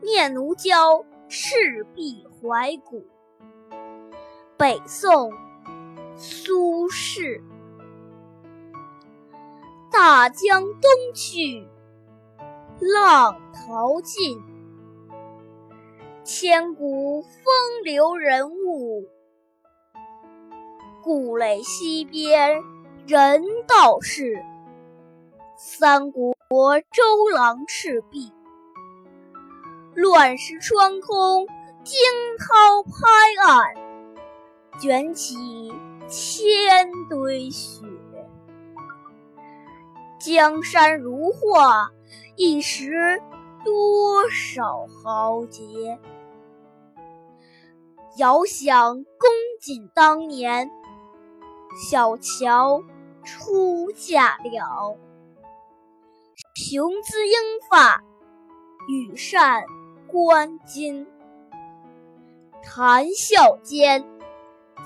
念奴娇·赤壁怀古，北宋·苏轼。大江东去，浪淘尽，千古风流人物。故垒西边人道是，三国周郎赤壁。乱石穿空，惊涛拍岸，卷起千堆雪。江山如画，一时多少豪杰。遥想公瑾当年，小乔出嫁了，雄姿英发，羽扇。关金，谈笑间，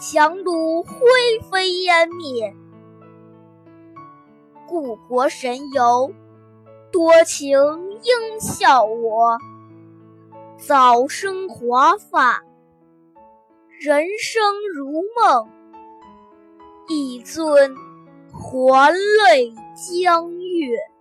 樯橹灰飞烟灭。故国神游，多情应笑我，早生华发，人生如梦，一尊还酹江月。